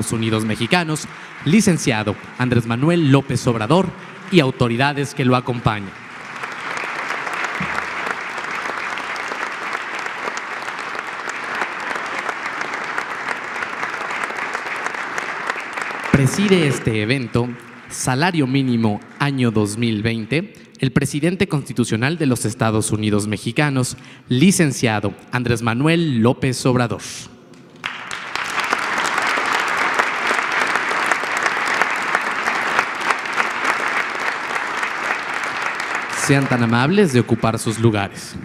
Estados Unidos mexicanos, licenciado Andrés Manuel López Obrador y autoridades que lo acompañan. Preside este evento, Salario Mínimo Año 2020, el presidente constitucional de los Estados Unidos mexicanos, licenciado Andrés Manuel López Obrador. Sean tan amables de ocupar sus lugares.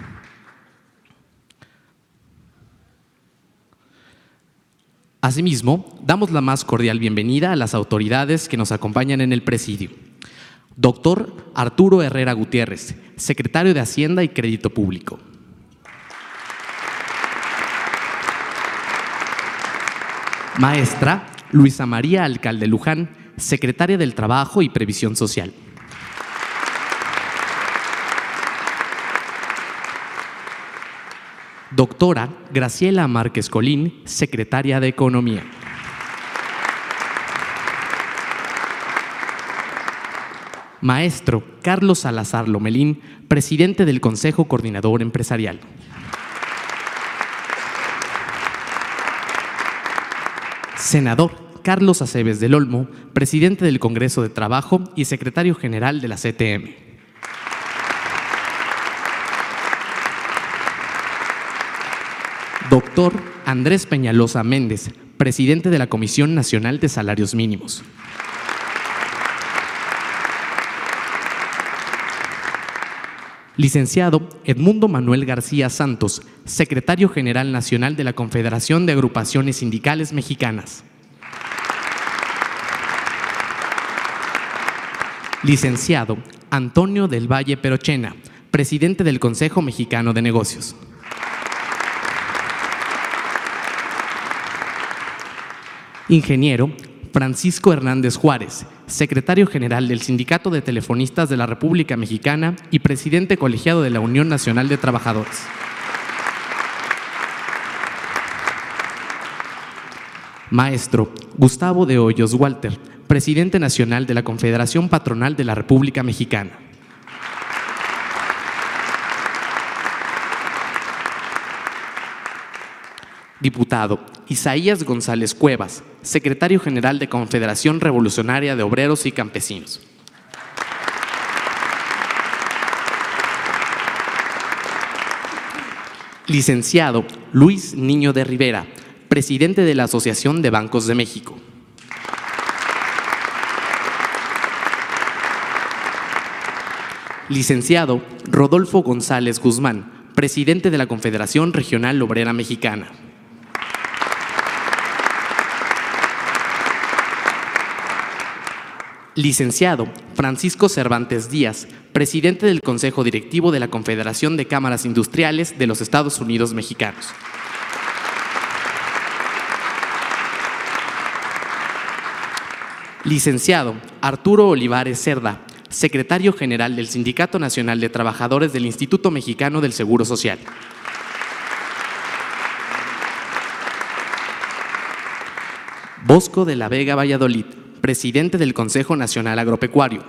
Asimismo, damos la más cordial bienvenida a las autoridades que nos acompañan en el presidio. Doctor Arturo Herrera Gutiérrez, secretario de Hacienda y Crédito Público. Maestra Luisa María Alcalde Luján, secretaria del Trabajo y Previsión Social. Doctora Graciela Márquez Colín, secretaria de Economía. Maestro Carlos Salazar Lomelín, presidente del Consejo Coordinador Empresarial. Senador Carlos Aceves del Olmo, presidente del Congreso de Trabajo y secretario general de la CTM. Doctor Andrés Peñalosa Méndez, presidente de la Comisión Nacional de Salarios Mínimos. Licenciado Edmundo Manuel García Santos, secretario general nacional de la Confederación de Agrupaciones Sindicales Mexicanas. Licenciado Antonio del Valle Perochena, presidente del Consejo Mexicano de Negocios. Ingeniero Francisco Hernández Juárez, secretario general del Sindicato de Telefonistas de la República Mexicana y presidente colegiado de la Unión Nacional de Trabajadores. Maestro Gustavo de Hoyos Walter, presidente nacional de la Confederación Patronal de la República Mexicana. Diputado Isaías González Cuevas, secretario general de Confederación Revolucionaria de Obreros y Campesinos. Licenciado Luis Niño de Rivera, presidente de la Asociación de Bancos de México. Licenciado Rodolfo González Guzmán, presidente de la Confederación Regional Obrera Mexicana. Licenciado Francisco Cervantes Díaz, presidente del Consejo Directivo de la Confederación de Cámaras Industriales de los Estados Unidos Mexicanos. Licenciado Arturo Olivares Cerda, secretario general del Sindicato Nacional de Trabajadores del Instituto Mexicano del Seguro Social. Bosco de la Vega Valladolid, presidente del Consejo Nacional Agropecuario.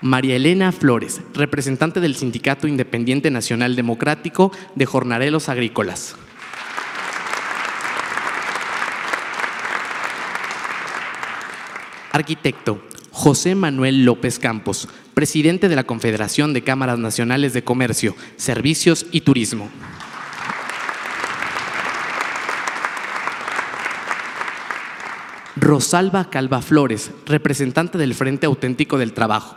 María Elena Flores, representante del Sindicato Independiente Nacional Democrático de Jornaleros Agrícolas. Arquitecto José Manuel López Campos, presidente de la Confederación de Cámaras Nacionales de Comercio, Servicios y Turismo. Rosalba Calva Flores, representante del Frente Auténtico del Trabajo.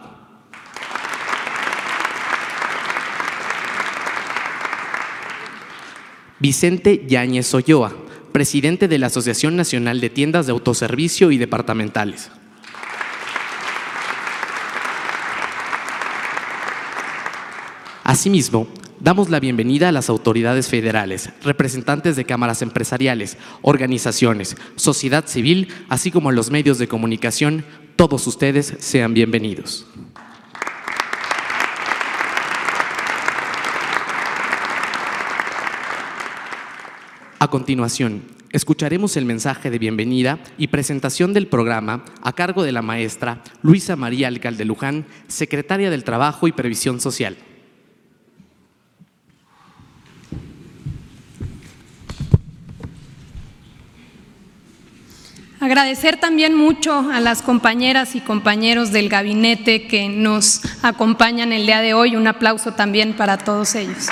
Vicente Yáñez Olloa, presidente de la Asociación Nacional de Tiendas de Autoservicio y Departamentales. Asimismo, damos la bienvenida a las autoridades federales, representantes de cámaras empresariales, organizaciones, sociedad civil, así como a los medios de comunicación. Todos ustedes sean bienvenidos. A continuación, escucharemos el mensaje de bienvenida y presentación del programa a cargo de la maestra Luisa María Alcalde Luján, secretaria del Trabajo y Previsión Social. Agradecer también mucho a las compañeras y compañeros del gabinete que nos acompañan el día de hoy. Un aplauso también para todos ellos.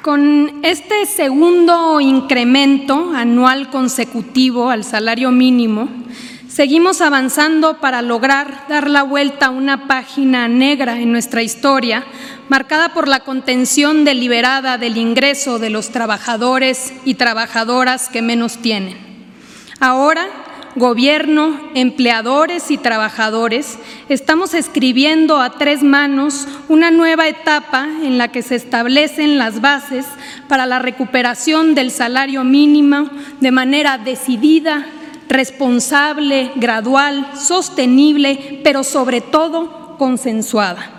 Con este segundo incremento anual consecutivo al salario mínimo, seguimos avanzando para lograr dar la vuelta a una página negra en nuestra historia, marcada por la contención deliberada del ingreso de los trabajadores y trabajadoras que menos tienen. Ahora, gobierno, empleadores y trabajadores, estamos escribiendo a tres manos una nueva etapa en la que se establecen las bases para la recuperación del salario mínimo de manera decidida, responsable, gradual, sostenible, pero sobre todo consensuada.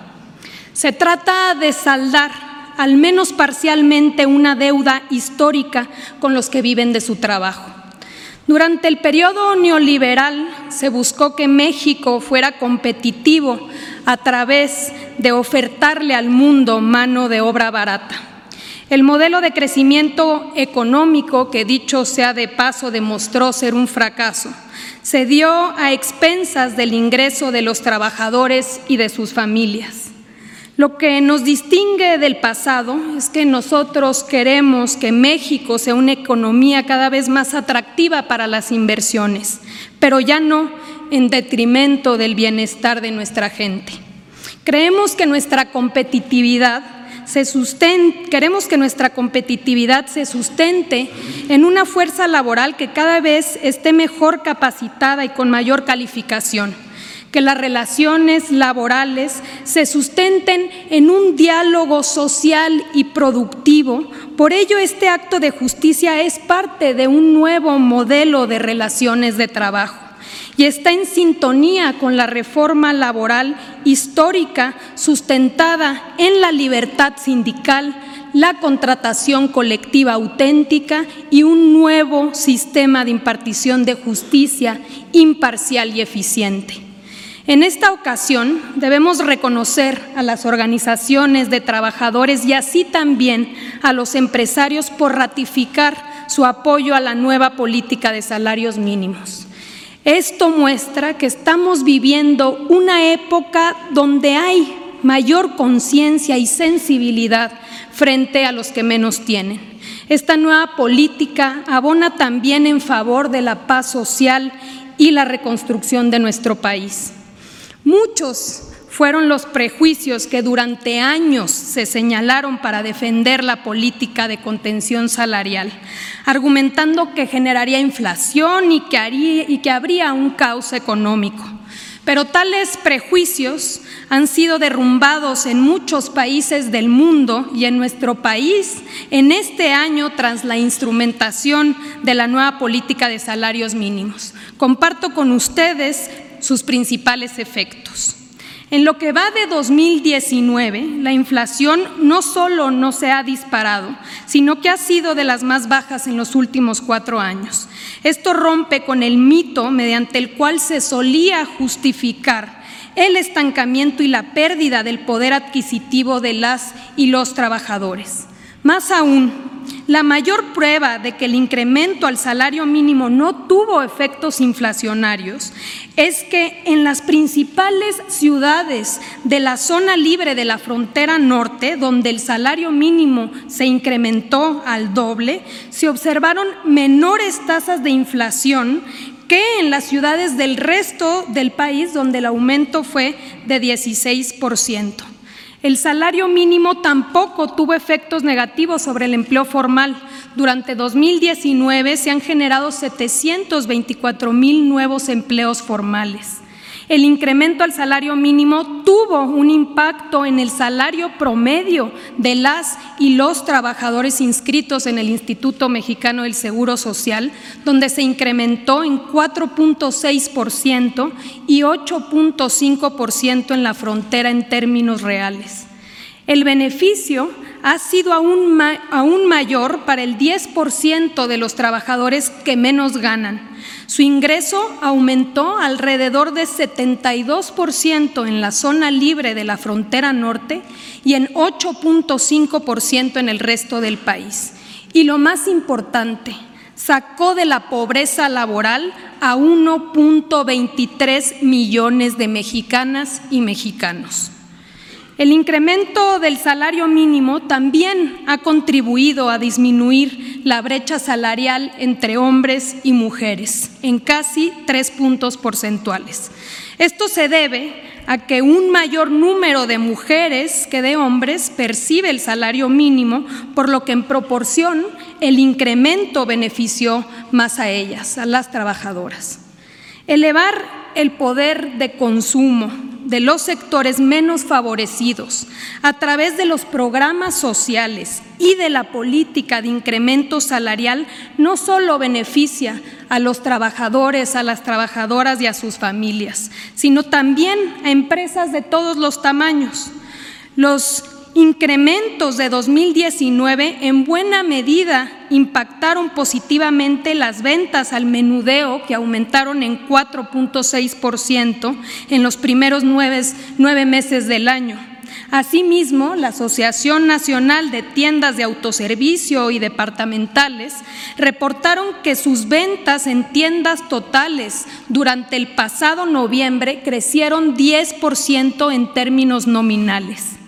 Se trata de saldar, al menos parcialmente, una deuda histórica con los que viven de su trabajo. Durante el periodo neoliberal se buscó que México fuera competitivo a través de ofertarle al mundo mano de obra barata. El modelo de crecimiento económico, que dicho sea de paso demostró ser un fracaso, se dio a expensas del ingreso de los trabajadores y de sus familias. Lo que nos distingue del pasado es que nosotros queremos que México sea una economía cada vez más atractiva para las inversiones, pero ya no en detrimento del bienestar de nuestra gente. Creemos que nuestra competitividad se queremos que nuestra competitividad se sustente en una fuerza laboral que cada vez esté mejor capacitada y con mayor calificación, que las relaciones laborales se sustenten en un diálogo social y productivo. Por ello, este acto de justicia es parte de un nuevo modelo de relaciones de trabajo y está en sintonía con la reforma laboral histórica sustentada en la libertad sindical, la contratación colectiva auténtica y un nuevo sistema de impartición de justicia imparcial y eficiente. En esta ocasión debemos reconocer a las organizaciones de trabajadores y así también a los empresarios por ratificar su apoyo a la nueva política de salarios mínimos. Esto muestra que estamos viviendo una época donde hay mayor conciencia y sensibilidad frente a los que menos tienen. Esta nueva política abona también en favor de la paz social y la reconstrucción de nuestro país. Muchos fueron los prejuicios que durante años se señalaron para defender la política de contención salarial, argumentando que generaría inflación y que, y que habría un caos económico. Pero tales prejuicios han sido derrumbados en muchos países del mundo y en nuestro país en este año tras la instrumentación de la nueva política de salarios mínimos. Comparto con ustedes sus principales efectos. En lo que va de 2019, la inflación no solo no se ha disparado, sino que ha sido de las más bajas en los últimos cuatro años. Esto rompe con el mito mediante el cual se solía justificar el estancamiento y la pérdida del poder adquisitivo de las y los trabajadores. Más aún, la mayor prueba de que el incremento al salario mínimo no tuvo efectos inflacionarios es que en las principales ciudades de la zona libre de la frontera norte, donde el salario mínimo se incrementó al doble, se observaron menores tasas de inflación que en las ciudades del resto del país, donde el aumento fue de 16%. El salario mínimo tampoco tuvo efectos negativos sobre el empleo formal. Durante 2019 se han generado 724 mil nuevos empleos formales. El incremento al salario mínimo tuvo un impacto en el salario promedio de las y los trabajadores inscritos en el Instituto Mexicano del Seguro Social, donde se incrementó en 4.6% y 8.5% en la frontera en términos reales. El beneficio ha sido aún, aún mayor para el 10% de los trabajadores que menos ganan su ingreso aumentó alrededor de 72% en la zona libre de la frontera norte y en 8.5% en el resto del país. Y lo más importante, sacó de la pobreza laboral a 1.23 millones de mexicanas y mexicanos. El incremento del salario mínimo también ha contribuido a disminuir la brecha salarial entre hombres y mujeres en casi tres puntos porcentuales. Esto se debe a que un mayor número de mujeres que de hombres percibe el salario mínimo, por lo que en proporción el incremento benefició más a ellas, a las trabajadoras. Elevar el poder de consumo de los sectores menos favorecidos a través de los programas sociales y de la política de incremento salarial no solo beneficia a los trabajadores, a las trabajadoras y a sus familias, sino también a empresas de todos los tamaños. Los incrementos de 2019 en buena medida impactaron positivamente las ventas al menudeo, que aumentaron en 4.6% en los primeros nueve, nueve meses del año. Asimismo, la Asociación Nacional de Tiendas de Autoservicio y Departamentales reportaron que sus ventas en tiendas totales durante el pasado noviembre crecieron 10% en términos nominales.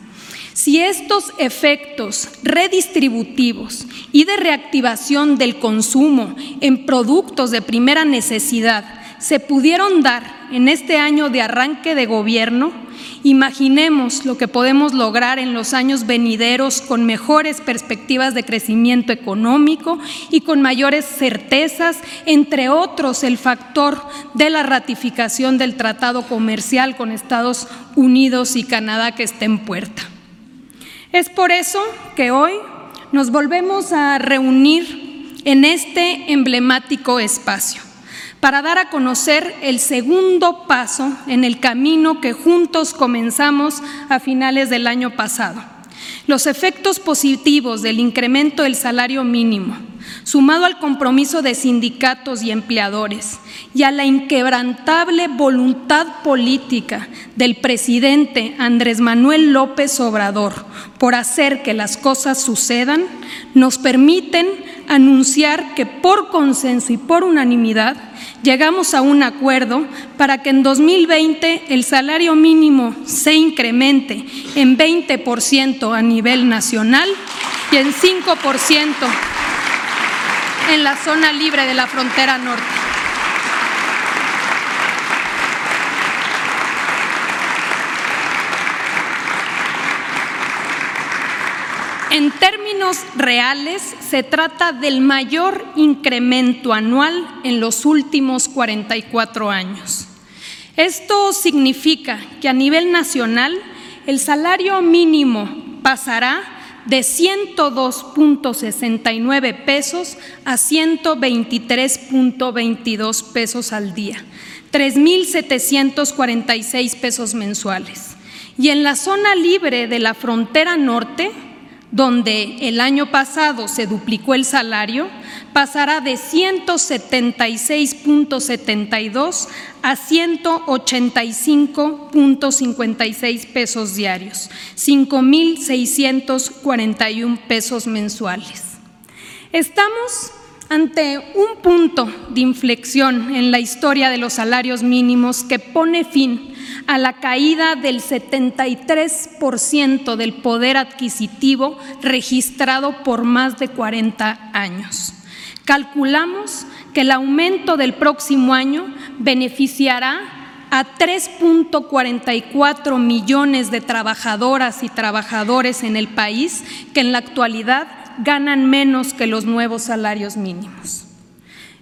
Si estos efectos redistributivos y de reactivación del consumo en productos de primera necesidad se pudieron dar en este año de arranque de gobierno, imaginemos lo que podemos lograr en los años venideros con mejores perspectivas de crecimiento económico y con mayores certezas, entre otros el factor de la ratificación del tratado comercial con Estados Unidos y Canadá que está en puerta. Es por eso que hoy nos volvemos a reunir en este emblemático espacio para dar a conocer el segundo paso en el camino que juntos comenzamos a finales del año pasado. Los efectos positivos del incremento del salario mínimo, sumado al compromiso de sindicatos y empleadores y a la inquebrantable voluntad política del presidente Andrés Manuel López Obrador por hacer que las cosas sucedan, nos permiten anunciar que por consenso y por unanimidad llegamos a un acuerdo para que en 2020 el salario mínimo se incremente en 20% a nivel nacional y en 5% en la zona libre de la frontera norte. En términos reales, se trata del mayor incremento anual en los últimos 44 años. Esto significa que a nivel nacional el salario mínimo pasará de 102.69 pesos a 123.22 pesos al día, 3.746 pesos mensuales. Y en la zona libre de la frontera norte, donde el año pasado se duplicó el salario, pasará de 176.72 a 185.56 pesos diarios, 5.641 pesos mensuales. Estamos ante un punto de inflexión en la historia de los salarios mínimos que pone fin a la caída del 73% del poder adquisitivo registrado por más de 40 años. Calculamos que el aumento del próximo año beneficiará a 3.44 millones de trabajadoras y trabajadores en el país que en la actualidad ganan menos que los nuevos salarios mínimos.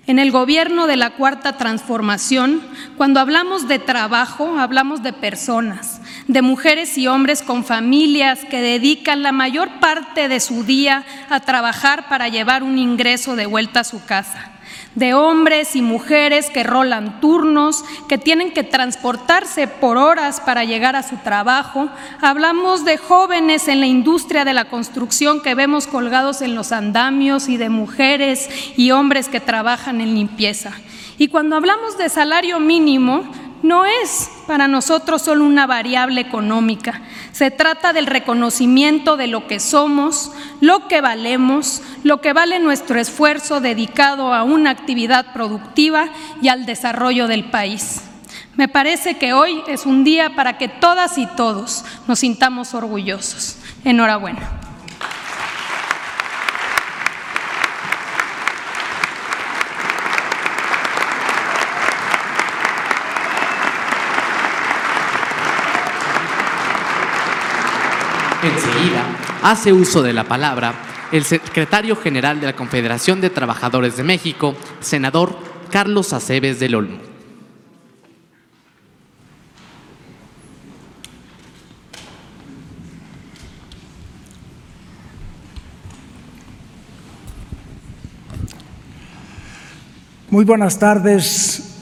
En el gobierno de la Cuarta Transformación, cuando hablamos de trabajo, hablamos de personas, de mujeres y hombres con familias que dedican la mayor parte de su día a trabajar para llevar un ingreso de vuelta a su casa de hombres y mujeres que rolan turnos, que tienen que transportarse por horas para llegar a su trabajo. Hablamos de jóvenes en la industria de la construcción que vemos colgados en los andamios y de mujeres y hombres que trabajan en limpieza. Y cuando hablamos de salario mínimo, no es para nosotros solo una variable económica. Se trata del reconocimiento de lo que somos, lo que valemos, lo que vale nuestro esfuerzo dedicado a una actividad productiva y al desarrollo del país. Me parece que hoy es un día para que todas y todos nos sintamos orgullosos. Enhorabuena. Enseguida, hace uso de la palabra el secretario general de la Confederación de Trabajadores de México, senador Carlos Aceves del Olmo. Muy buenas tardes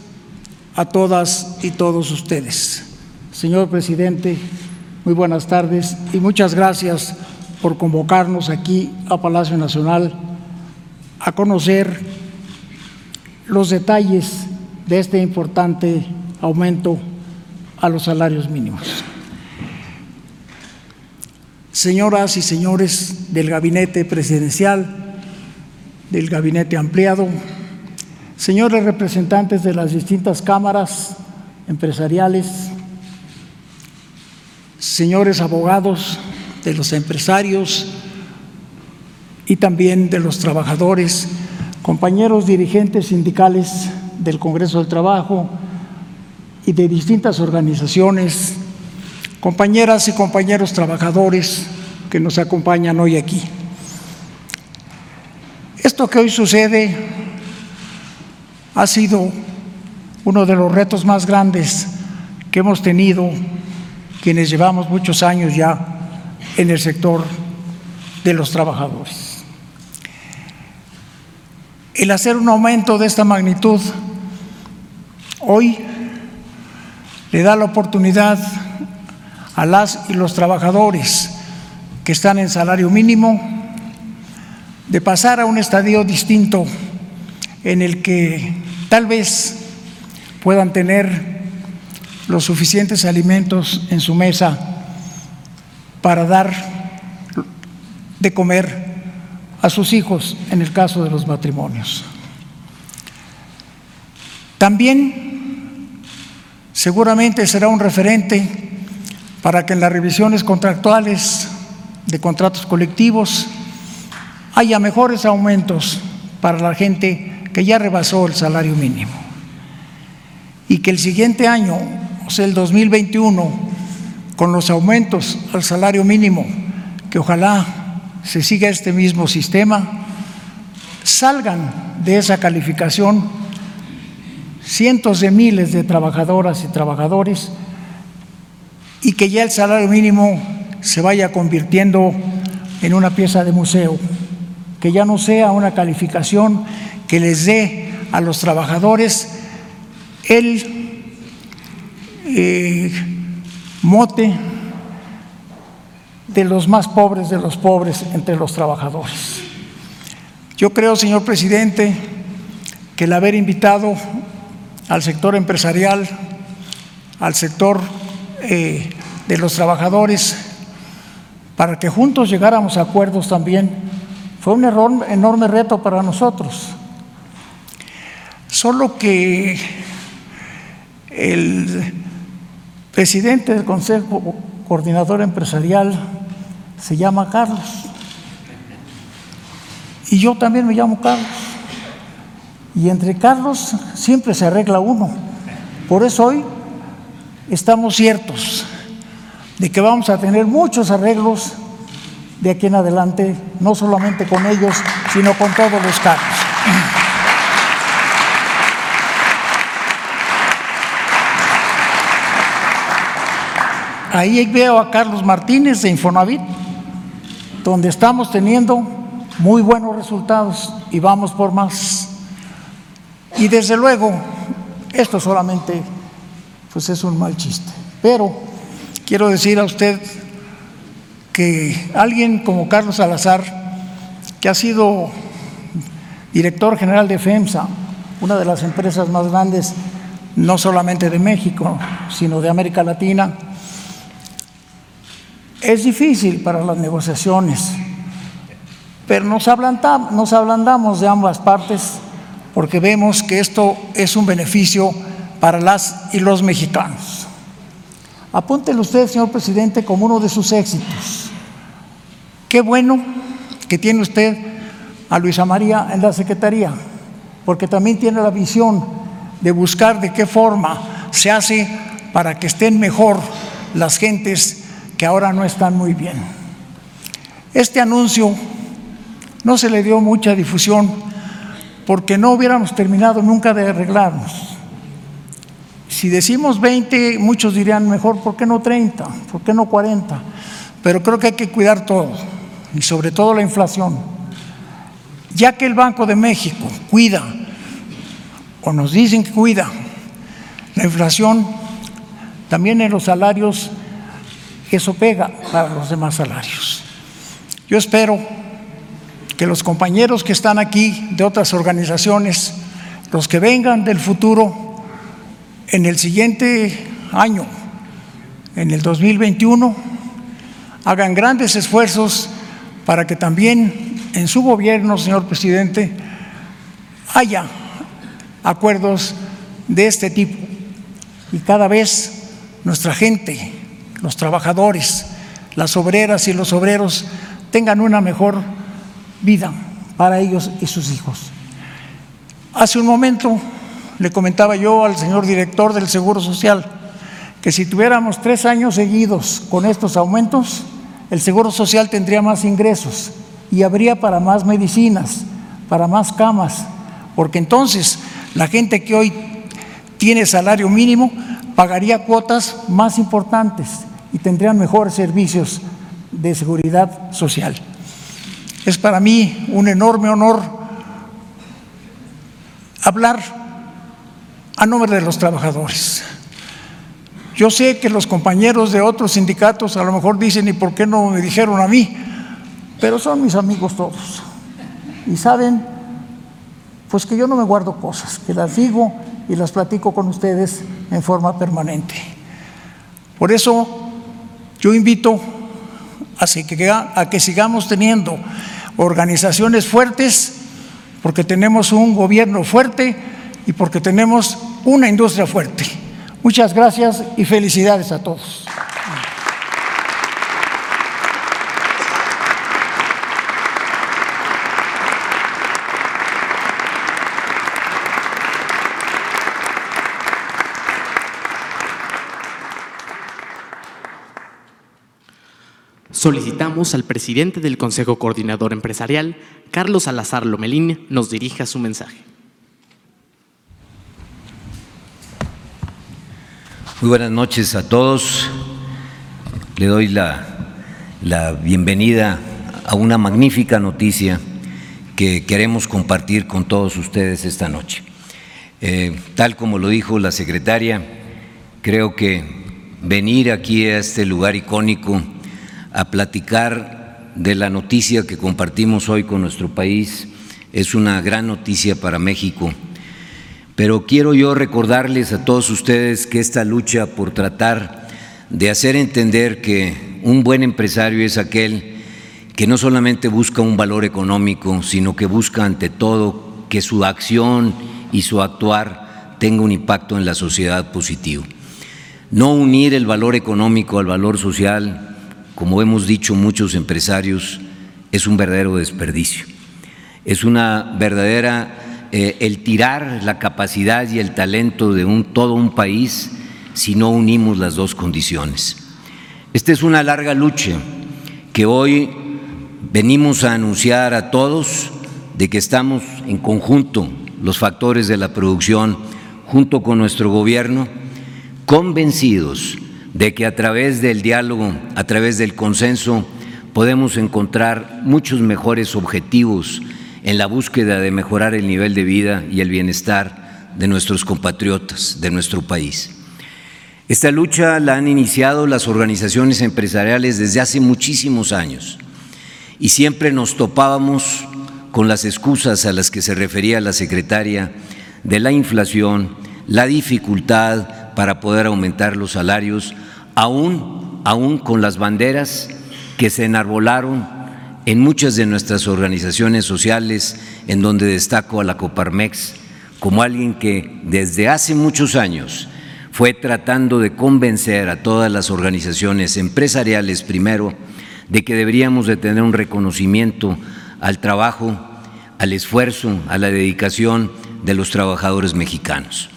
a todas y todos ustedes. Señor presidente, muy buenas tardes y muchas gracias por convocarnos aquí a Palacio Nacional a conocer los detalles de este importante aumento a los salarios mínimos. Señoras y señores del gabinete presidencial, del gabinete ampliado, señores representantes de las distintas cámaras empresariales, señores abogados, de los empresarios y también de los trabajadores, compañeros dirigentes sindicales del Congreso del Trabajo y de distintas organizaciones, compañeras y compañeros trabajadores que nos acompañan hoy aquí. Esto que hoy sucede ha sido uno de los retos más grandes que hemos tenido quienes llevamos muchos años ya en el sector de los trabajadores. El hacer un aumento de esta magnitud hoy le da la oportunidad a las y los trabajadores que están en salario mínimo de pasar a un estadio distinto en el que tal vez puedan tener los suficientes alimentos en su mesa para dar de comer a sus hijos en el caso de los matrimonios. También seguramente será un referente para que en las revisiones contractuales de contratos colectivos haya mejores aumentos para la gente que ya rebasó el salario mínimo y que el siguiente año el 2021, con los aumentos al salario mínimo, que ojalá se siga este mismo sistema, salgan de esa calificación cientos de miles de trabajadoras y trabajadores y que ya el salario mínimo se vaya convirtiendo en una pieza de museo, que ya no sea una calificación que les dé a los trabajadores el eh, mote de los más pobres de los pobres entre los trabajadores. Yo creo, señor presidente, que el haber invitado al sector empresarial, al sector eh, de los trabajadores, para que juntos llegáramos a acuerdos también, fue un error, enorme reto para nosotros. Solo que el presidente del Consejo Coordinador Empresarial se llama Carlos. Y yo también me llamo Carlos. Y entre Carlos siempre se arregla uno. Por eso hoy estamos ciertos de que vamos a tener muchos arreglos de aquí en adelante, no solamente con ellos, sino con todos los Carlos. Ahí veo a Carlos Martínez de Infonavit, donde estamos teniendo muy buenos resultados y vamos por más. Y desde luego, esto solamente pues es un mal chiste. Pero quiero decir a usted que alguien como Carlos Salazar, que ha sido director general de FEMSA, una de las empresas más grandes no solamente de México, sino de América Latina, es difícil para las negociaciones, pero nos ablandamos, de ambas partes porque vemos que esto es un beneficio para las y los mexicanos. Apúntelo usted, señor presidente, como uno de sus éxitos. Qué bueno que tiene usted a Luisa María en la Secretaría, porque también tiene la visión de buscar de qué forma se hace para que estén mejor las gentes que ahora no están muy bien. Este anuncio no se le dio mucha difusión porque no hubiéramos terminado nunca de arreglarnos. Si decimos 20, muchos dirían mejor, ¿por qué no 30? ¿Por qué no 40? Pero creo que hay que cuidar todo y sobre todo la inflación. Ya que el Banco de México cuida, o nos dicen que cuida, la inflación, también en los salarios, eso pega para los demás salarios. Yo espero que los compañeros que están aquí de otras organizaciones, los que vengan del futuro, en el siguiente año, en el 2021, hagan grandes esfuerzos para que también en su gobierno, señor presidente, haya acuerdos de este tipo y cada vez nuestra gente, los trabajadores, las obreras y los obreros tengan una mejor vida para ellos y sus hijos. Hace un momento le comentaba yo al señor director del Seguro Social que si tuviéramos tres años seguidos con estos aumentos, el Seguro Social tendría más ingresos y habría para más medicinas, para más camas, porque entonces la gente que hoy tiene salario mínimo pagaría cuotas más importantes y tendrían mejores servicios de seguridad social. Es para mí un enorme honor hablar a nombre de los trabajadores. Yo sé que los compañeros de otros sindicatos a lo mejor dicen, ¿y por qué no me dijeron a mí? Pero son mis amigos todos. Y saben, pues que yo no me guardo cosas, que las digo y las platico con ustedes en forma permanente. Por eso yo invito a que, sigamos teniendo organizaciones fuertes, porque tenemos un gobierno fuerte y porque tenemos una industria fuerte. Muchas gracias y felicidades a todos. Solicitamos al presidente del Consejo Coordinador Empresarial, Carlos Salazar Lomelín, nos dirija su mensaje. Muy buenas noches a todos. Le doy la, la bienvenida a una magnífica noticia que queremos compartir con todos ustedes esta noche. Eh, tal como lo dijo la secretaria, creo que venir aquí a este lugar icónico a platicar de la noticia que compartimos hoy con nuestro país es una gran noticia para México pero quiero yo recordarles a todos ustedes que esta lucha por tratar de hacer entender que un buen empresario es aquel que no solamente busca un valor económico, sino que busca ante todo que su acción y su actuar tenga un impacto en la sociedad positivo. No unir el valor económico al valor social, como hemos dicho muchos empresarios, es un verdadero desperdicio. Es una verdadera eh, el tirar la capacidad y el talento de un, todo un país si no unimos las dos condiciones. Esta es una larga lucha que hoy venimos a anunciar a todos de que estamos en conjunto los factores de la producción junto con nuestro gobierno convencidos de que a través del diálogo, a través del consenso, podemos encontrar muchos mejores objetivos en la búsqueda de mejorar el nivel de vida y el bienestar de nuestros compatriotas, de nuestro país. Esta lucha la han iniciado las organizaciones empresariales desde hace muchísimos años y siempre nos topábamos con las excusas a las que se refería la secretaria de la inflación, la dificultad para poder aumentar los salarios, aún, aún con las banderas que se enarbolaron en muchas de nuestras organizaciones sociales, en donde destaco a la Coparmex como alguien que desde hace muchos años fue tratando de convencer a todas las organizaciones empresariales primero de que deberíamos de tener un reconocimiento al trabajo, al esfuerzo, a la dedicación de los trabajadores mexicanos.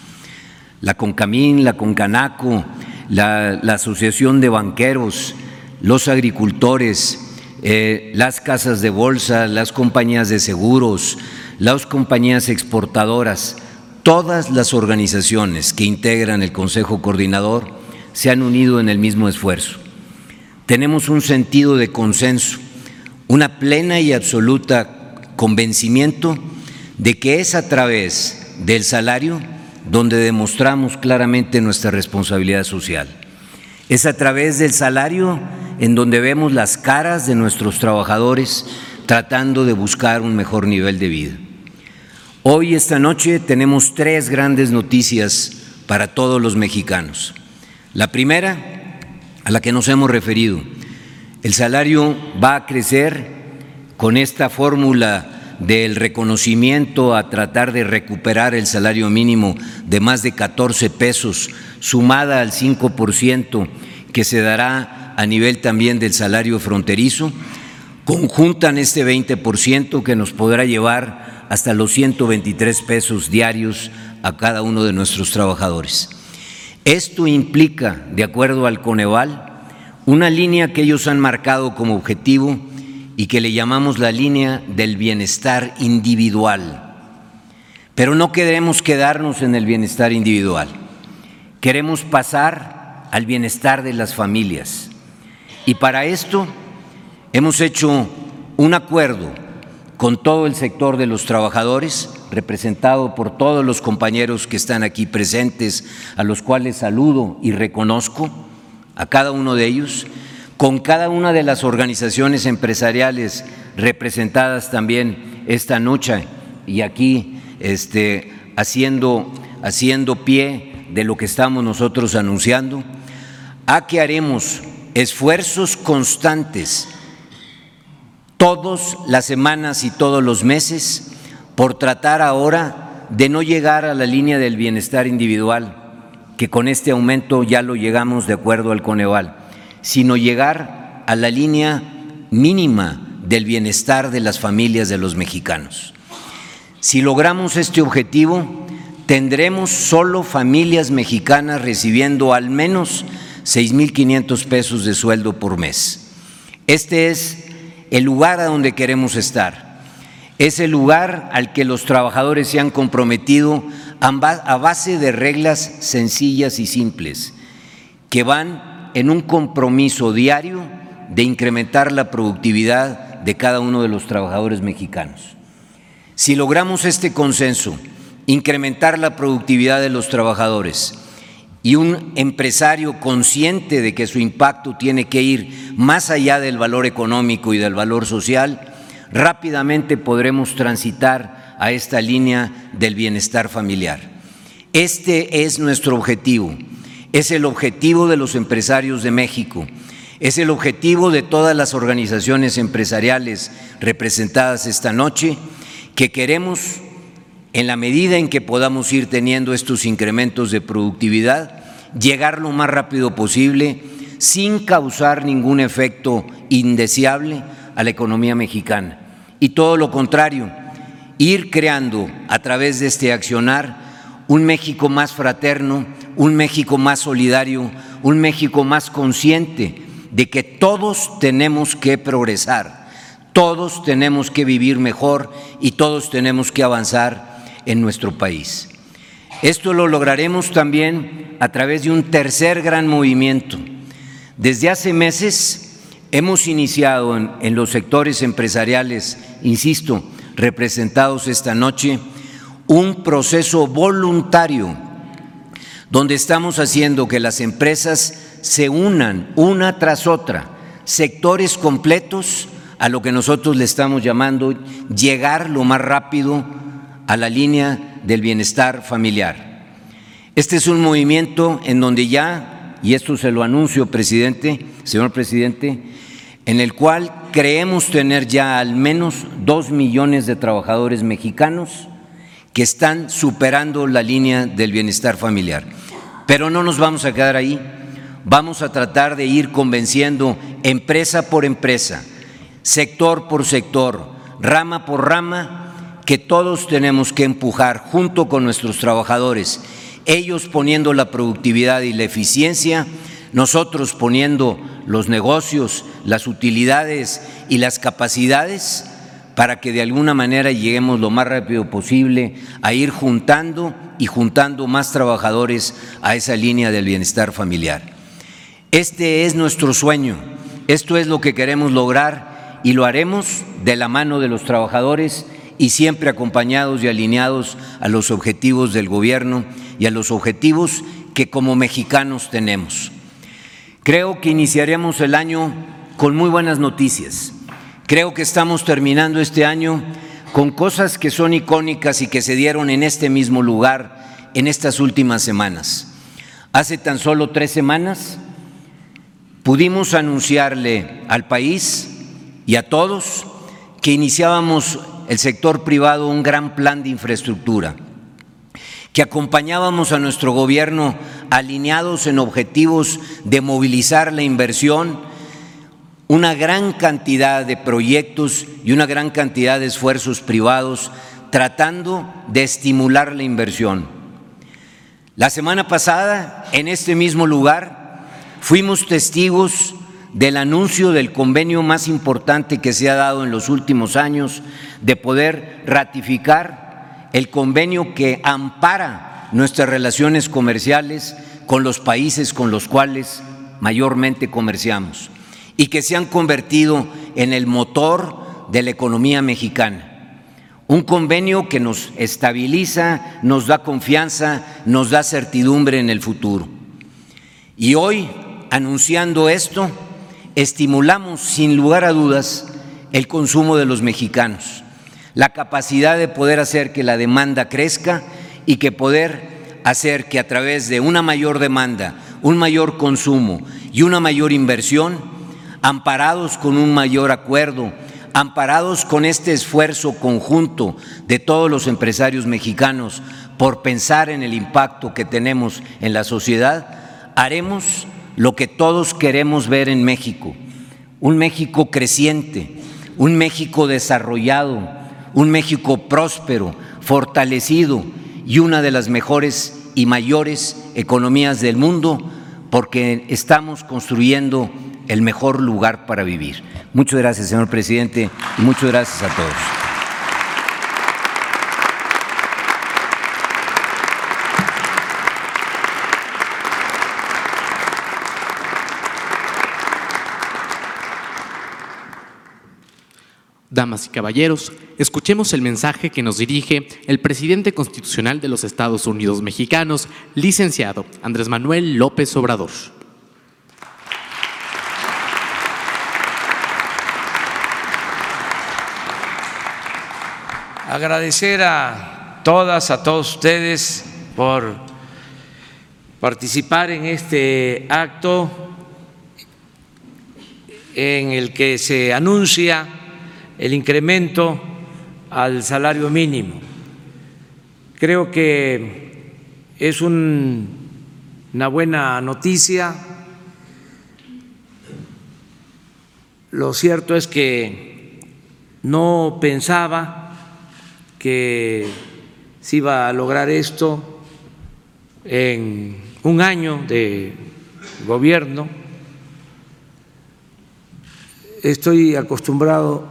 La Concamín, la Concanaco, la, Asociación de Banqueros, los agricultores, eh, las casas de bolsa, las compañías de seguros, las compañías exportadoras, todas las organizaciones que integran el Consejo Coordinador se han unido en el mismo esfuerzo. Tenemos un sentido de consenso, una plena y absoluta convencimiento de que es a través del salario donde demostramos claramente nuestra responsabilidad social. Es a través del salario en donde vemos las caras de nuestros trabajadores tratando de buscar un mejor nivel de vida. Hoy, esta noche, tenemos tres grandes noticias para todos los mexicanos. La primera, a la que nos hemos referido, el salario va a crecer con esta fórmula del reconocimiento a tratar de recuperar el salario mínimo de más de 14 pesos, sumada al 5% que se dará a nivel también del salario fronterizo, conjuntan este 20% que nos podrá llevar hasta los 123 pesos diarios a cada uno de nuestros trabajadores. Esto implica, de acuerdo al Coneval, una línea que ellos han marcado como objetivo y que le llamamos la línea del bienestar individual. Pero no queremos quedarnos en el bienestar individual, queremos pasar al bienestar de las familias y para esto hemos hecho un acuerdo con todo el sector de los trabajadores, representado por todos los compañeros que están aquí presentes, a los cuales saludo y reconozco a cada uno de ellos, con cada una de las organizaciones empresariales representadas también esta noche y aquí este, haciendo, haciendo pie de lo que estamos nosotros anunciando, a que haremos esfuerzos constantes todas las semanas y todos los meses por tratar ahora de no llegar a la línea del bienestar individual, que con este aumento ya lo llegamos de acuerdo al Coneval, sino llegar a la línea mínima del bienestar de las familias de los mexicanos. Si logramos este objetivo, tendremos solo familias mexicanas recibiendo al menos 6.500 pesos de sueldo por mes. Este es el lugar a donde queremos estar. Es el lugar al que los trabajadores se han comprometido a base de reglas sencillas y simples, que van en un compromiso diario de incrementar la productividad de cada uno de los trabajadores mexicanos. Si logramos este consenso, incrementar la productividad de los trabajadores, y un empresario consciente de que su impacto tiene que ir más allá del valor económico y del valor social, rápidamente podremos transitar a esta línea del bienestar familiar. Este es nuestro objetivo, es el objetivo de los empresarios de México, es el objetivo de todas las organizaciones empresariales representadas esta noche, que queremos en la medida en que podamos ir teniendo estos incrementos de productividad, llegar lo más rápido posible sin causar ningún efecto indeseable a la economía mexicana. Y todo lo contrario, ir creando a través de este accionar un México más fraterno, un México más solidario, un México más consciente de que todos tenemos que progresar, todos tenemos que vivir mejor y todos tenemos que avanzar en nuestro país. Esto lo lograremos también a través de un tercer gran movimiento. Desde hace meses hemos iniciado en, los sectores empresariales, insisto, representados esta noche, un proceso voluntario donde estamos haciendo que las empresas se unan una tras otra, sectores completos a lo que nosotros le estamos llamando llegar lo más rápido a la línea del bienestar familiar. Este es un movimiento en donde ya, y esto se lo anuncio, presidente, señor presidente, en el cual creemos tener ya al menos dos millones de trabajadores mexicanos que están superando la línea del bienestar familiar. Pero no nos vamos a quedar ahí, vamos a tratar de ir convenciendo empresa por empresa, sector por sector, rama por rama, que todos tenemos que empujar junto con nuestros trabajadores, ellos poniendo la productividad y la eficiencia, nosotros poniendo los negocios, las utilidades y las capacidades para que de alguna manera lleguemos lo más rápido posible a ir juntando y juntando más trabajadores a esa línea del bienestar familiar. Este es nuestro sueño, esto es lo que queremos lograr y lo haremos de la mano de los trabajadores y siempre acompañados y alineados a los objetivos del gobierno y a los objetivos que como mexicanos tenemos. Creo que iniciaremos el año con muy buenas noticias. Creo que estamos terminando este año con cosas que son icónicas y que se dieron en este mismo lugar en estas últimas semanas. Hace tan solo tres semanas pudimos anunciarle al país y a todos que iniciábamos el sector privado un gran plan de infraestructura, que acompañábamos a nuestro gobierno alineados en objetivos de movilizar la inversión una gran cantidad de proyectos y una gran cantidad de esfuerzos privados tratando de estimular la inversión. La semana pasada, en este mismo lugar, fuimos testigos del anuncio del convenio más importante que se ha dado en los últimos años de poder ratificar el convenio que ampara nuestras relaciones comerciales con los países con los cuales mayormente comerciamos y que se han convertido en el motor de la economía mexicana. Un convenio que nos estabiliza, nos da confianza, nos da certidumbre en el futuro. Y hoy, anunciando esto, estimulamos sin lugar a dudas el consumo de los mexicanos, la capacidad de poder hacer que la demanda crezca y que poder hacer que a través de una mayor demanda, un mayor consumo y una mayor inversión, amparados con un mayor acuerdo, amparados con este esfuerzo conjunto de todos los empresarios mexicanos por pensar en el impacto que tenemos en la sociedad, haremos lo que todos queremos ver en México, un México creciente, un México desarrollado, un México próspero, fortalecido y una de las mejores y mayores economías del mundo, porque estamos construyendo el mejor lugar para vivir. Muchas gracias, señor presidente, y muchas gracias a todos. Damas y caballeros, escuchemos el mensaje que nos dirige el presidente constitucional de los Estados Unidos mexicanos, licenciado Andrés Manuel López Obrador. Agradecer a todas, a todos ustedes por participar en este acto en el que se anuncia el incremento al salario mínimo. Creo que es una buena noticia. Lo cierto es que no pensaba que se iba a lograr esto en un año de gobierno. Estoy acostumbrado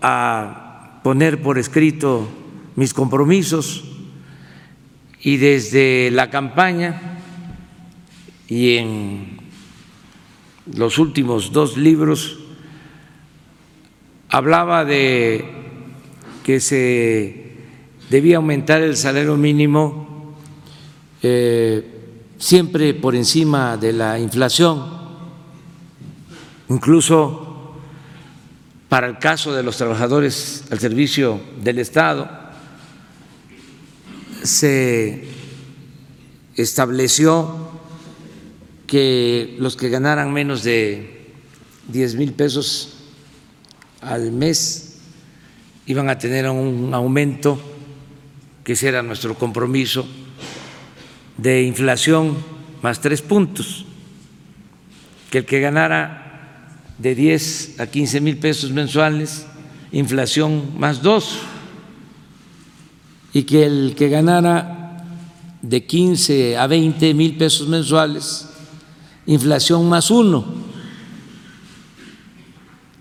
a poner por escrito mis compromisos y desde la campaña y en los últimos dos libros hablaba de que se debía aumentar el salario mínimo eh, siempre por encima de la inflación, incluso para el caso de los trabajadores al servicio del Estado, se estableció que los que ganaran menos de 10 mil pesos al mes iban a tener un aumento, que ese era nuestro compromiso, de inflación más tres puntos, que el que ganara de 10 a 15 mil pesos mensuales, inflación más dos, y que el que ganara de 15 a 20 mil pesos mensuales, inflación más uno,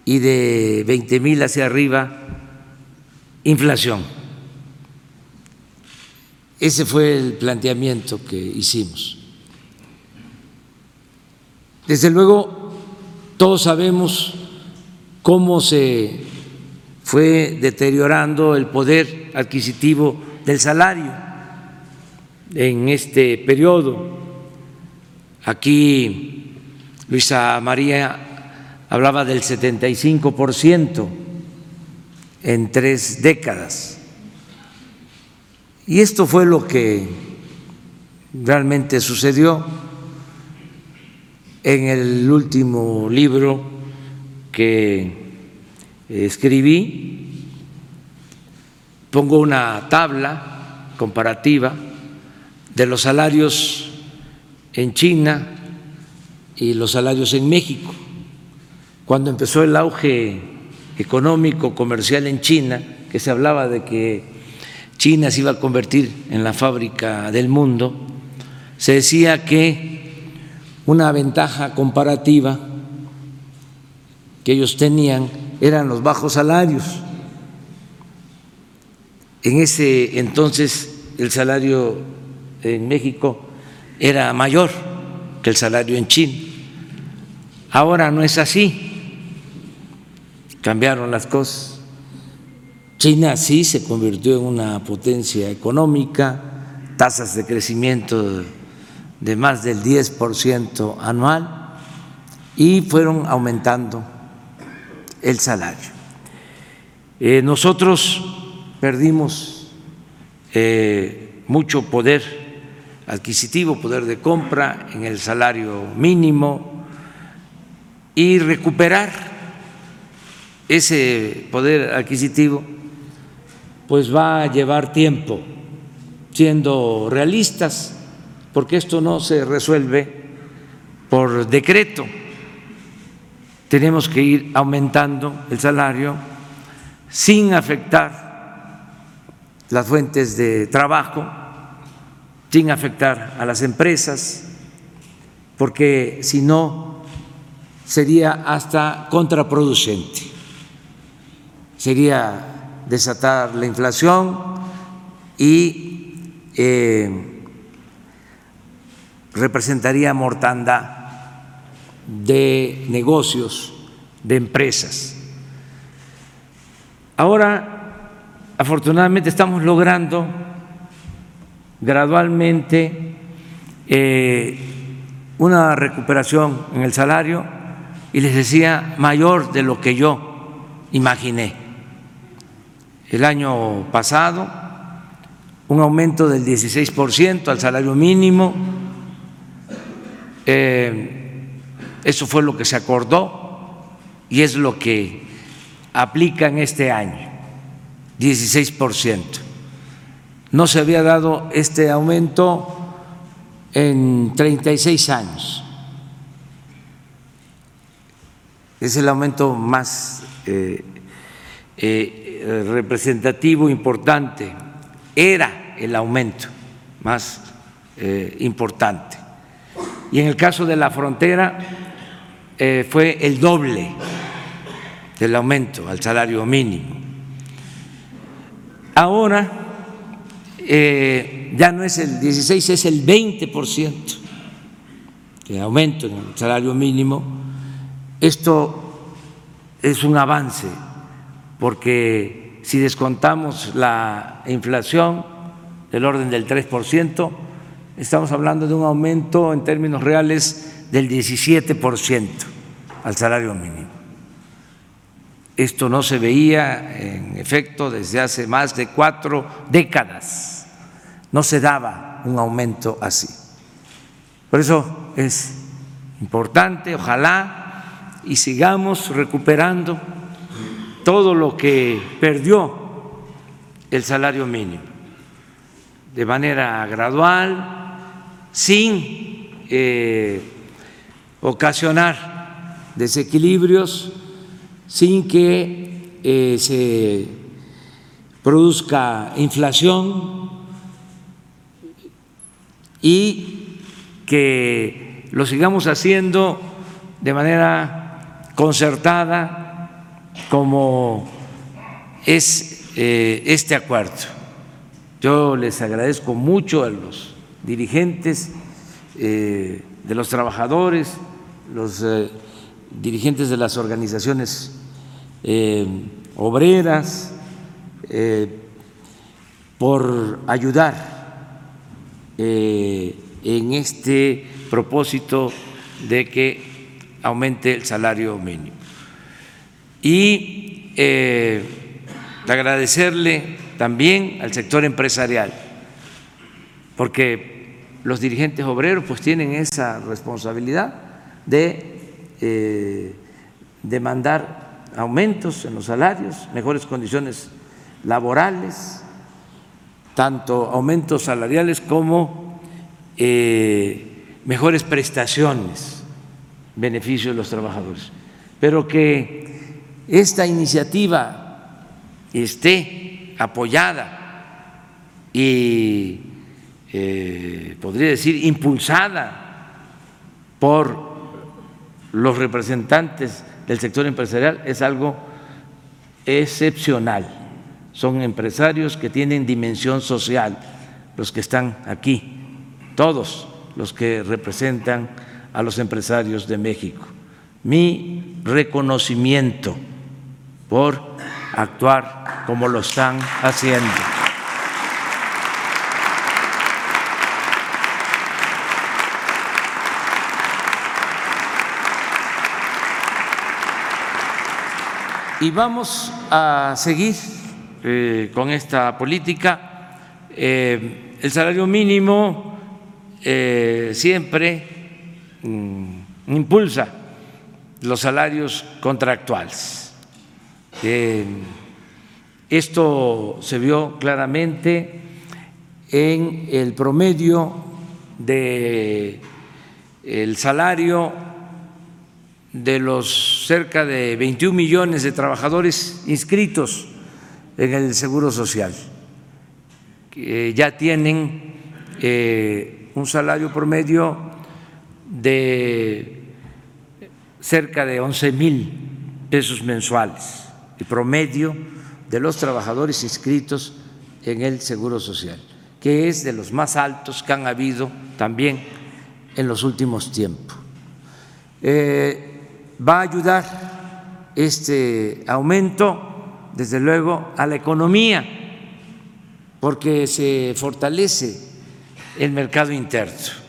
y de 20 mil hacia arriba, inflación. Ese fue el planteamiento que hicimos. Desde luego, todos sabemos cómo se fue deteriorando el poder adquisitivo del salario en este periodo. Aquí Luisa María hablaba del 75% en tres décadas. Y esto fue lo que realmente sucedió en el último libro que escribí. Pongo una tabla comparativa de los salarios en China y los salarios en México. Cuando empezó el auge económico, comercial en China, que se hablaba de que China se iba a convertir en la fábrica del mundo, se decía que una ventaja comparativa que ellos tenían eran los bajos salarios. En ese entonces el salario en México era mayor que el salario en China. Ahora no es así. Cambiaron las cosas. China sí se convirtió en una potencia económica, tasas de crecimiento de más del 10% anual y fueron aumentando el salario. Eh, nosotros perdimos eh, mucho poder adquisitivo, poder de compra en el salario mínimo y recuperar ese poder adquisitivo pues va a llevar tiempo, siendo realistas porque esto no se resuelve por decreto. Tenemos que ir aumentando el salario sin afectar las fuentes de trabajo, sin afectar a las empresas, porque si no sería hasta contraproducente. Sería desatar la inflación y eh, representaría mortandad de negocios, de empresas. Ahora, afortunadamente, estamos logrando gradualmente eh, una recuperación en el salario y les decía mayor de lo que yo imaginé. El año pasado, un aumento del 16% al salario mínimo, eh, eso fue lo que se acordó y es lo que aplica en este año, 16%. No se había dado este aumento en 36 años. Es el aumento más eh, eh, representativo, importante. Era el aumento más importante y en el caso de la frontera eh, fue el doble del aumento al salario mínimo. Ahora eh, ya no es el 16, es el 20% de aumento en el salario mínimo. Esto es un avance porque si descontamos la inflación del orden del 3%, estamos hablando de un aumento en términos reales del 17% al salario mínimo. Esto no se veía en efecto desde hace más de cuatro décadas. No se daba un aumento así. Por eso es importante, ojalá, y sigamos recuperando todo lo que perdió el salario mínimo de manera gradual, sin eh, ocasionar desequilibrios sin que eh, se produzca inflación y que lo sigamos haciendo de manera concertada como es eh, este acuerdo. Yo les agradezco mucho a los dirigentes eh, de los trabajadores, los dirigentes de las organizaciones eh, obreras, eh, por ayudar eh, en este propósito de que aumente el salario mínimo. Y agradecerle también al sector empresarial, porque los dirigentes obreros pues tienen esa responsabilidad de demandar aumentos en los salarios, mejores condiciones laborales, tanto aumentos salariales como eh, mejores prestaciones, beneficio de los trabajadores. Pero que esta iniciativa esté apoyada y eh, podría decir impulsada por los representantes del sector empresarial es algo excepcional. Son empresarios que tienen dimensión social, los que están aquí, todos los que representan a los empresarios de México. Mi reconocimiento por actuar como lo están haciendo. Y vamos a seguir eh, con esta política. Eh, el salario mínimo eh, siempre mm, impulsa los salarios contractuales. Esto se vio claramente en el promedio el salario de los cerca de 21 millones de trabajadores inscritos en el Seguro Social, que ya tienen eh, un salario promedio de cerca de 11 mil pesos mensuales, promedio de los trabajadores inscritos en el Seguro Social, que es de los más altos que han habido también en los últimos tiempos. Eh, va a ayudar este aumento, desde luego, a la economía, porque se fortalece el mercado interno.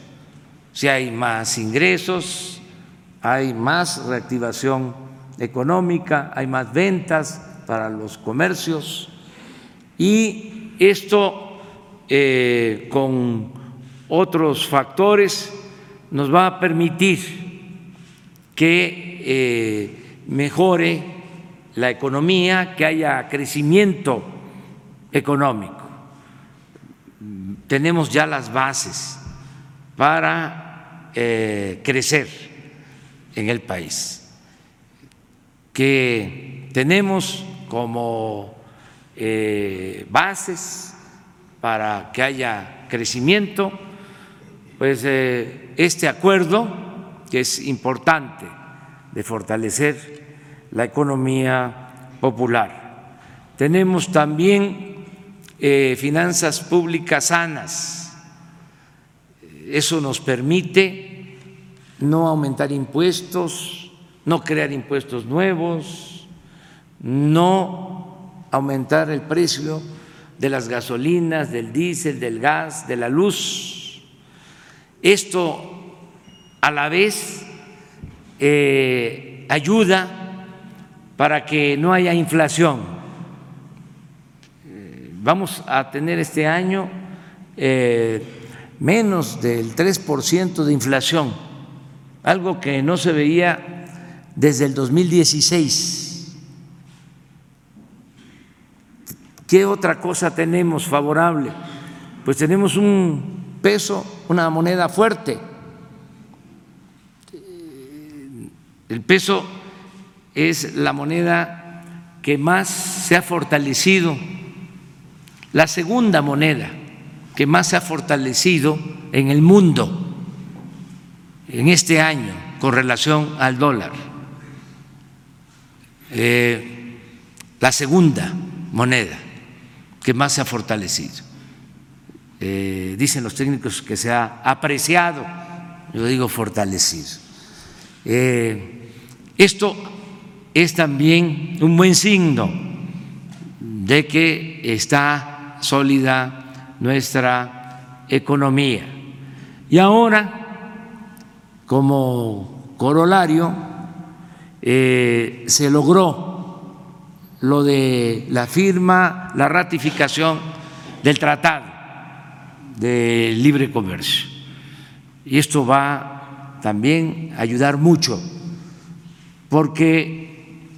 Si hay más ingresos, hay más reactivación económica, hay más ventas para los comercios y esto eh, con otros factores nos va a permitir que eh, mejore la economía, que haya crecimiento económico. Tenemos ya las bases para eh, crecer en el país, que tenemos como eh, bases para que haya crecimiento, pues este acuerdo que es importante de fortalecer la economía popular. Tenemos también eh, finanzas públicas sanas. Eso nos permite no aumentar impuestos, no crear impuestos nuevos, no aumentar el precio de las gasolinas, del diésel, del gas, de la luz. Esto a la vez eh, ayuda para que no haya inflación vamos a tener este año eh, menos del 3% de inflación, algo que no se veía desde el 2016. ¿Qué otra cosa tenemos favorable? Pues tenemos un peso, una moneda fuerte. El peso es la moneda que más se ha fortalecido la segunda moneda que más se ha fortalecido en el mundo en este año con relación al dólar. Eh, la segunda moneda que más se ha fortalecido. Eh, dicen los técnicos que se ha apreciado, yo digo fortalecido. Eh, esto es también un buen signo de que está sólida nuestra economía. Y ahora, como corolario, eh, se logró lo de la firma, la ratificación del Tratado de Libre Comercio. Y esto va también a ayudar mucho, porque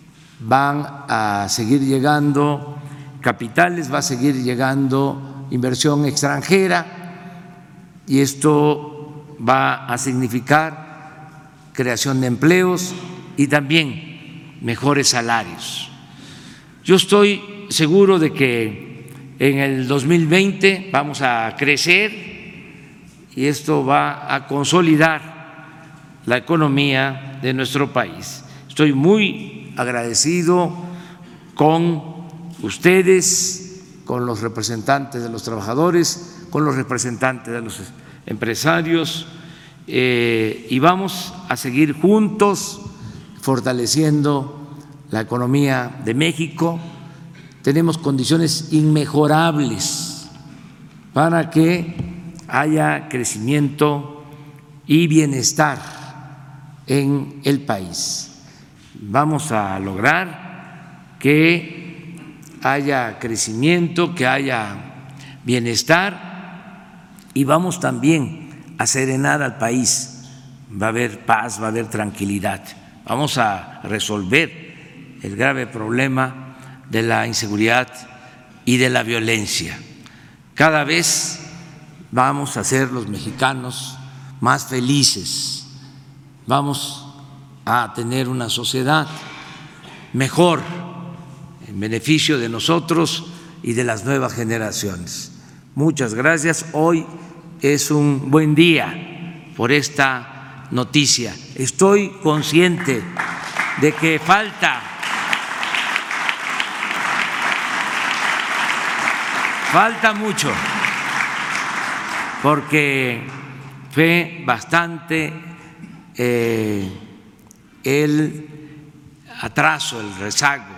van a seguir llegando capitales, va a seguir llegando inversión extranjera y esto va a significar creación de empleos y también mejores salarios. Yo estoy seguro de que en el 2020 vamos a crecer y esto va a consolidar la economía de nuestro país. Estoy muy agradecido con ustedes, con los representantes de los trabajadores, con los representantes de los empresarios, eh, y vamos a seguir juntos fortaleciendo la economía de México. Tenemos condiciones inmejorables para que haya crecimiento y bienestar en el país. Vamos a lograr que haya crecimiento, que haya bienestar y vamos también a serenar al país. Va a haber paz, va a haber tranquilidad. Vamos a resolver el grave problema de la inseguridad y de la violencia. Cada vez vamos a ser los mexicanos más felices, vamos a tener una sociedad mejor en beneficio de nosotros y de las nuevas generaciones. Muchas gracias. Hoy es un buen día por esta noticia. Estoy consciente de que falta falta mucho porque fue bastante eh, el atraso, el rezago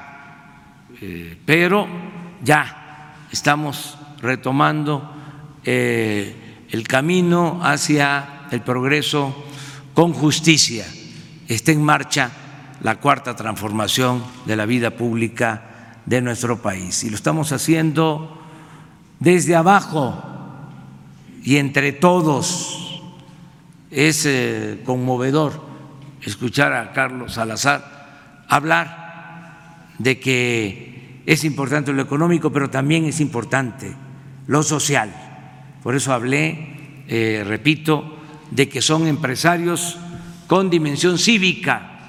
eh, pero ya estamos retomando eh, el camino hacia el progreso con justicia. Está en marcha la cuarta transformación de la vida pública de nuestro país y lo estamos haciendo desde abajo y entre todos. Es eh, conmovedor escuchar a Carlos Salazar hablar de que es importante lo económico, pero también es importante lo social. Por eso hablé, eh, repito, de que son empresarios con dimensión cívica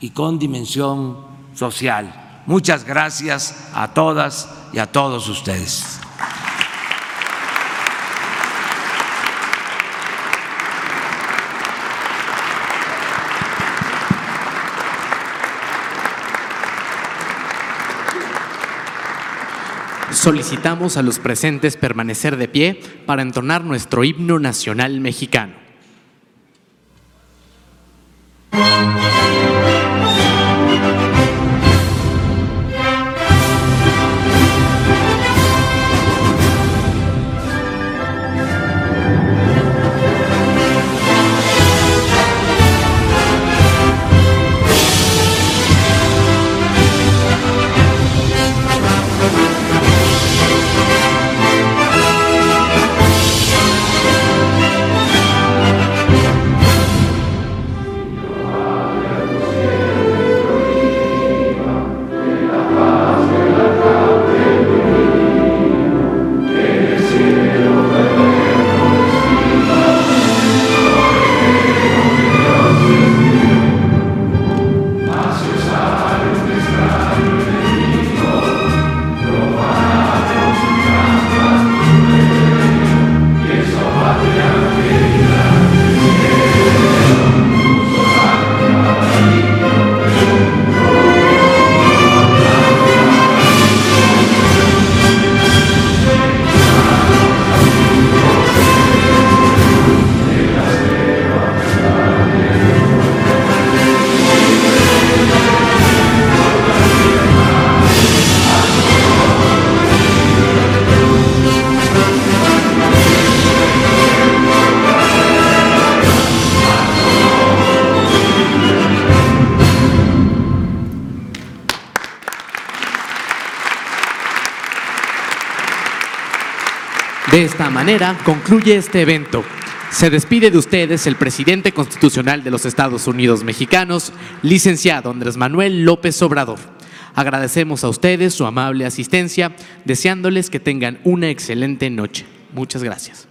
y con dimensión social. Muchas gracias a todas y a todos ustedes. Solicitamos a los presentes permanecer de pie para entonar nuestro himno nacional mexicano. De esta manera concluye este evento. Se despide de ustedes el presidente constitucional de los Estados Unidos mexicanos, licenciado Andrés Manuel López Obrador. Agradecemos a ustedes su amable asistencia, deseándoles que tengan una excelente noche. Muchas gracias.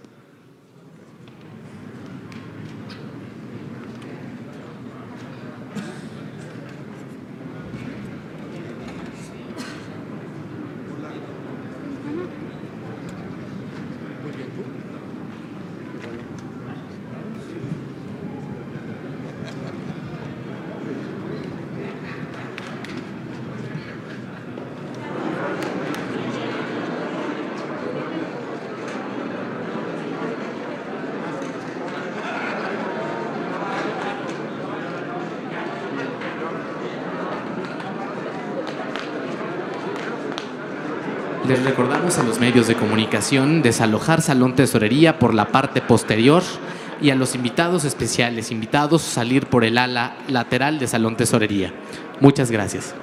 Les recordamos a los medios de comunicación desalojar Salón Tesorería por la parte posterior y a los invitados especiales invitados salir por el ala lateral de Salón Tesorería. Muchas gracias.